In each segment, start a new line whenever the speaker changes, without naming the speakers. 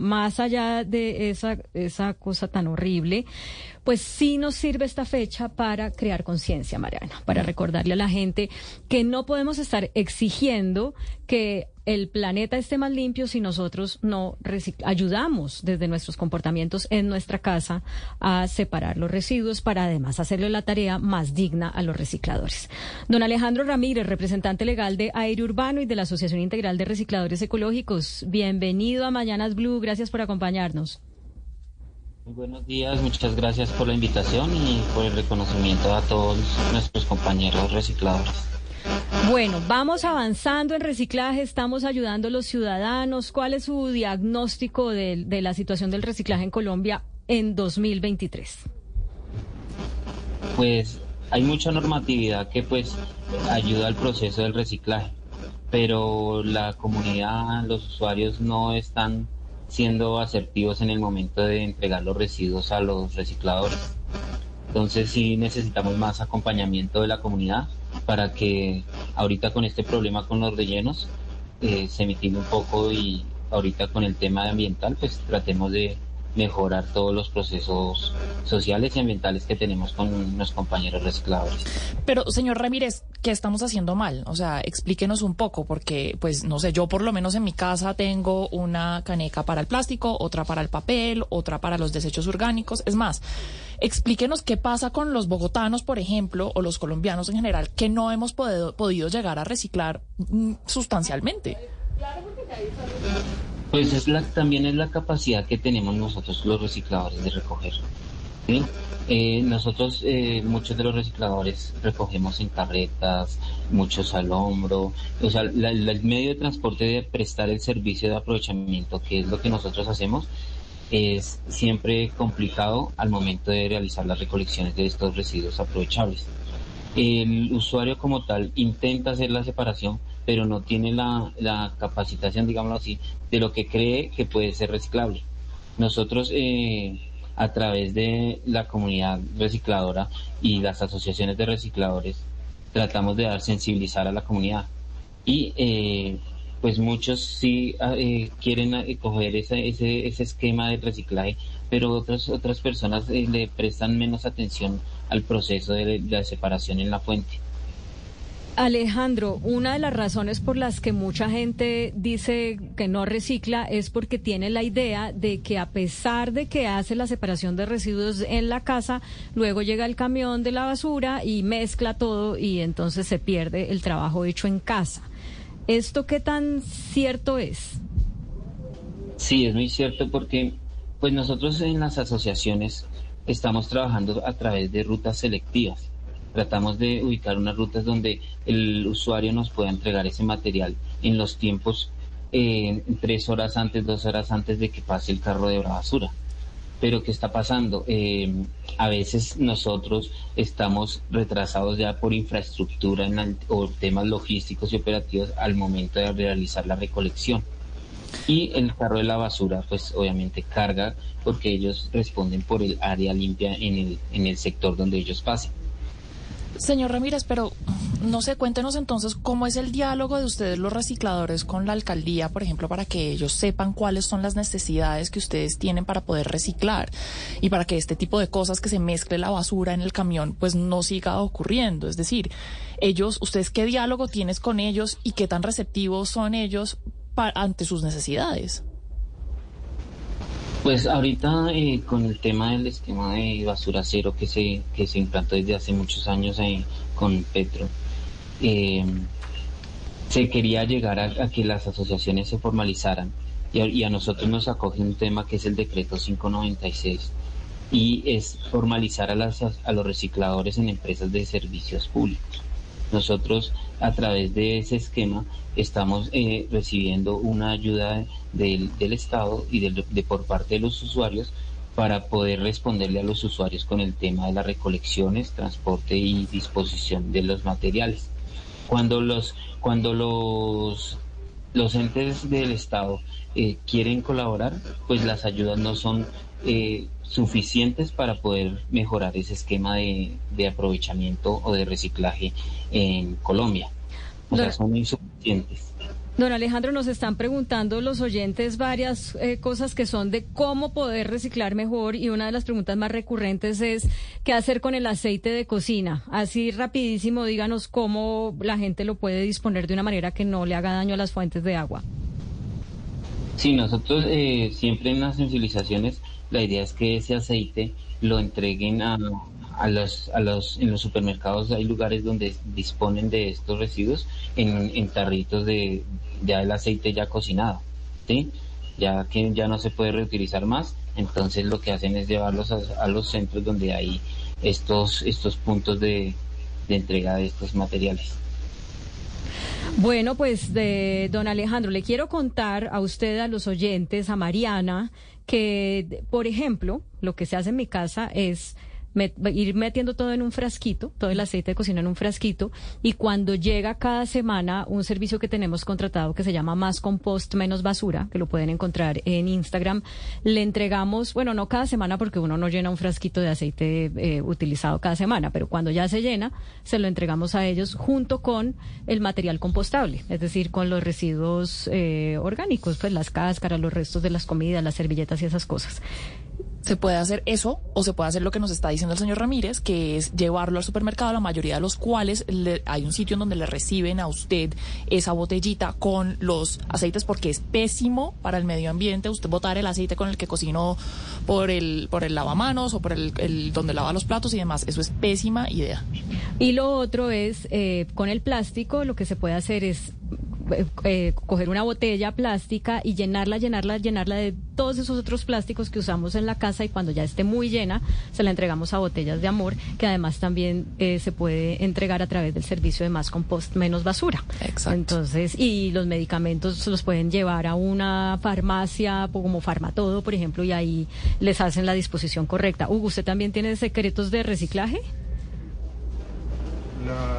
más allá de esa, esa cosa tan horrible, pues sí nos sirve esta fecha para crear conciencia, Mariana, para recordarle a la gente que no podemos estar exigiendo que el planeta esté más limpio si nosotros no ayudamos desde nuestros comportamientos en nuestra casa a separar los residuos para además hacerle la tarea más digna a los recicladores. Don Alejandro Ramírez, representante legal de Aire Urbano y de la Asociación Integral de Recicladores Ecológicos, bienvenido a Mañanas Blue, gracias por acompañarnos.
Muy buenos días, muchas gracias por la invitación y por el reconocimiento a todos nuestros compañeros recicladores.
Bueno, vamos avanzando en reciclaje, estamos ayudando a los ciudadanos. ¿Cuál es su diagnóstico de, la situación del reciclaje en Colombia en 2023?
Pues hay mucha normatividad que pues ayuda al proceso del reciclaje, pero la comunidad, los usuarios no están siendo asertivos en el momento de entregar los residuos a los recicladores. Entonces sí necesitamos más acompañamiento de la comunidad para que ahorita con este problema con los rellenos eh, se mitigue un poco y ahorita con el tema ambiental pues tratemos de mejorar todos los procesos sociales y ambientales que tenemos con los compañeros recicladores.
Pero, señor Ramírez, ¿qué estamos haciendo mal? O sea, explíquenos un poco, porque, pues, no sé, yo por lo menos en mi casa tengo una caneca para el plástico, otra para el papel, otra para los desechos orgánicos. Es más, explíquenos qué pasa con los bogotanos, por ejemplo, o los colombianos en general, que no hemos podido, llegar a reciclar mm, sustancialmente.
Pues es la, también es la capacidad que tenemos nosotros los recicladores de recoger. Eh, nosotros, eh, muchos de los recicladores recogemos en carretas, muchos al hombro. O sea, el medio de transporte de prestar el servicio de aprovechamiento, que es lo que nosotros hacemos, es siempre complicado al momento de realizar las recolecciones de estos residuos aprovechables. El usuario como tal intenta hacer la separación, pero no tiene la, capacitación, digámoslo así, de lo que cree que puede ser reciclable. Nosotros, eh, a través de la comunidad recicladora y las asociaciones de recicladores, tratamos de dar sensibilizar a la comunidad. Y eh, pues muchos sí ah, eh, quieren coger ese, ese, ese esquema de reciclaje, pero otras, otras personas le prestan menos atención al proceso de la separación en la fuente.
Alejandro, una de las razones por las que mucha gente dice que no recicla es porque tiene la idea de que a pesar de que hace la separación de residuos en la casa, luego llega el camión de la basura y mezcla todo y entonces se pierde el trabajo hecho en casa. ¿Esto qué tan cierto es?
Sí, es muy cierto porque pues nosotros en las asociaciones estamos trabajando a través de rutas selectivas Tratamos de ubicar unas rutas donde el usuario nos pueda entregar ese material en los tiempos eh, tres horas antes, dos horas antes de que pase el carro de basura. Pero ¿qué está pasando? Eh, a veces nosotros estamos retrasados ya por infraestructura o temas logísticos y operativos al momento de realizar la recolección. Y el carro de la basura, pues obviamente carga porque ellos responden por el área limpia en el, en el sector donde ellos pasen.
Señor Ramírez, pero no sé, cuéntenos entonces cómo es el diálogo de ustedes los recicladores con la alcaldía, por ejemplo, para que ellos sepan cuáles son las necesidades que ustedes tienen para poder reciclar y para que este tipo de cosas que se mezcle la basura en el camión pues no siga ocurriendo. Es decir, ellos, ustedes qué diálogo tienes con ellos y qué tan receptivos son ellos ante sus necesidades.
Pues ahorita eh, con el tema del esquema de basura cero que se, que se implantó desde hace muchos años con Petro, eh, se quería llegar a, que las asociaciones se formalizaran y a, nosotros nos acoge un tema que es el decreto 596 y es formalizar a, las, a los recicladores en empresas de servicios públicos. Nosotros a través de ese esquema estamos eh, recibiendo una ayuda del, Estado y de por parte de los usuarios para poder responderle a los usuarios con el tema de las recolecciones, transporte y disposición de los materiales. Cuando los, cuando los, los entes del Estado eh, quieren colaborar, pues las ayudas no son eh, suficientes para poder mejorar ese esquema de, de, aprovechamiento o de reciclaje en Colombia. O sea, son insuficientes.
Don Alejandro, nos están preguntando los oyentes varias eh, cosas que son de cómo poder reciclar mejor y una de las preguntas más recurrentes es qué hacer con el aceite de cocina. Así rapidísimo, díganos cómo la gente lo puede disponer de una manera que no le haga daño a las fuentes de agua.
Sí, nosotros eh, siempre en las sensibilizaciones la idea es que ese aceite lo entreguen a, a los, a los, en los supermercados hay lugares donde disponen de estos residuos en, en tarritos de ya el aceite ya cocinado, ¿sí? Ya que ya no se puede reutilizar más, entonces lo que hacen es llevarlos a, los centros donde hay estos, estos puntos de, de entrega de estos materiales.
Bueno, pues de don Alejandro, le quiero contar a usted, a los oyentes, a Mariana, que, por ejemplo, lo que se hace en mi casa es ir metiendo todo en un frasquito, todo el aceite de cocina en un frasquito, y cuando llega cada semana un servicio que tenemos contratado que se llama Más Compost Menos Basura, que lo pueden encontrar en Instagram, le entregamos, bueno, no cada semana porque uno no llena un frasquito de aceite eh, utilizado cada semana, pero cuando ya se llena, se lo entregamos a ellos junto con el material compostable, es decir, con los residuos eh, orgánicos, pues las cáscaras, los restos de las comidas, las servilletas y esas cosas.
Se puede hacer eso o se puede hacer lo que nos está diciendo el señor Ramírez, que es llevarlo al supermercado, la mayoría de los cuales hay un sitio en donde le reciben a usted esa botellita con los aceites porque es pésimo para el medio ambiente usted botar el aceite con el que cocinó por el por el lavamanos o por el, donde lava los platos y demás. Eso es pésima idea.
Y lo otro es, eh, con el plástico lo que se puede hacer es eh, coger una botella plástica y llenarla, llenarla, llenarla de todos esos otros plásticos que usamos en la casa y cuando ya esté muy llena se la entregamos a botellas de amor que además también eh, se puede entregar a través del servicio de más compost menos basura.
Exacto.
Entonces, y los medicamentos los pueden llevar a una farmacia como Farmatodo, por ejemplo, y ahí les hacen la disposición correcta. Hugo, ¿usted también tiene secretos de reciclaje?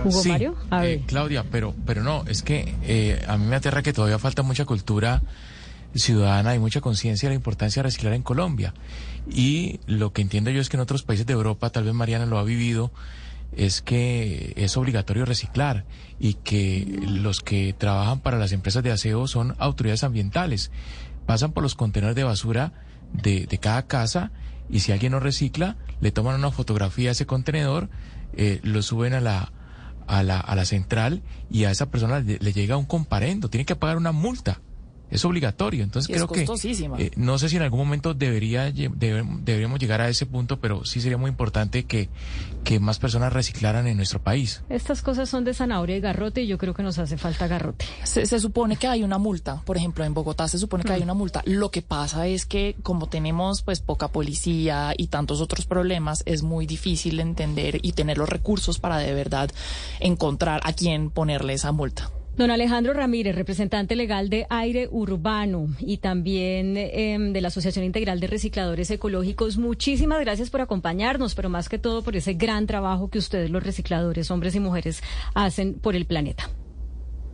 Hugo Mario? Eh, Claudia, pero, pero no, es que eh, a mí me aterra que todavía falta mucha cultura ciudadana y mucha conciencia de la importancia de reciclar en Colombia. Y lo que entiendo yo es que en otros países de Europa, tal vez Mariana lo ha vivido, es que es obligatorio reciclar y que los que trabajan para las empresas de aseo son autoridades ambientales. Pasan por los contenedores de basura de, de cada casa y si alguien no recicla, le toman una fotografía a ese contenedor, eh, lo suben a la, a la, a la central y a esa persona le, le llega un comparendo, tiene que pagar una multa es obligatorio. Entonces creo que eh, no sé si en algún momento debería deberíamos llegar a ese punto, pero sí sería muy importante que, que más personas reciclaran en nuestro país.
Estas cosas son de zanahoria y garrote y yo creo que nos hace falta garrote.
Se, supone que hay una multa, por ejemplo, en Bogotá se supone que hay mm. una multa. Lo que pasa es que como tenemos pues poca policía y tantos otros problemas, es muy difícil entender y tener los recursos para de verdad encontrar a quién ponerle esa multa.
Don Alejandro Ramírez, representante legal de Aire Urbano y también em, de la Asociación Integral de Recicladores Ecológicos, muchísimas gracias por acompañarnos, pero más que todo por ese gran trabajo que ustedes, los recicladores, hombres y mujeres, hacen por el planeta.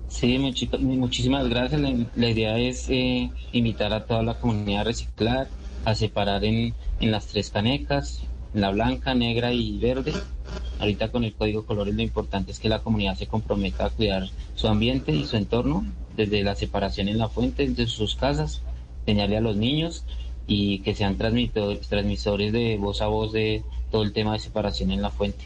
Sí, muchísimas gracias. La, idea es eh, invitar a toda la comunidad a reciclar, a separar en, en las tres canecas, la blanca, negra y verde. Ahorita con el código colores lo importante es que la comunidad se comprometa a cuidar su ambiente y su entorno, desde la separación en la fuente, de sus casas, enseñarle a los niños y que sean transmisores de voz a voz de todo el tema de separación en la fuente.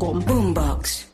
Boombox.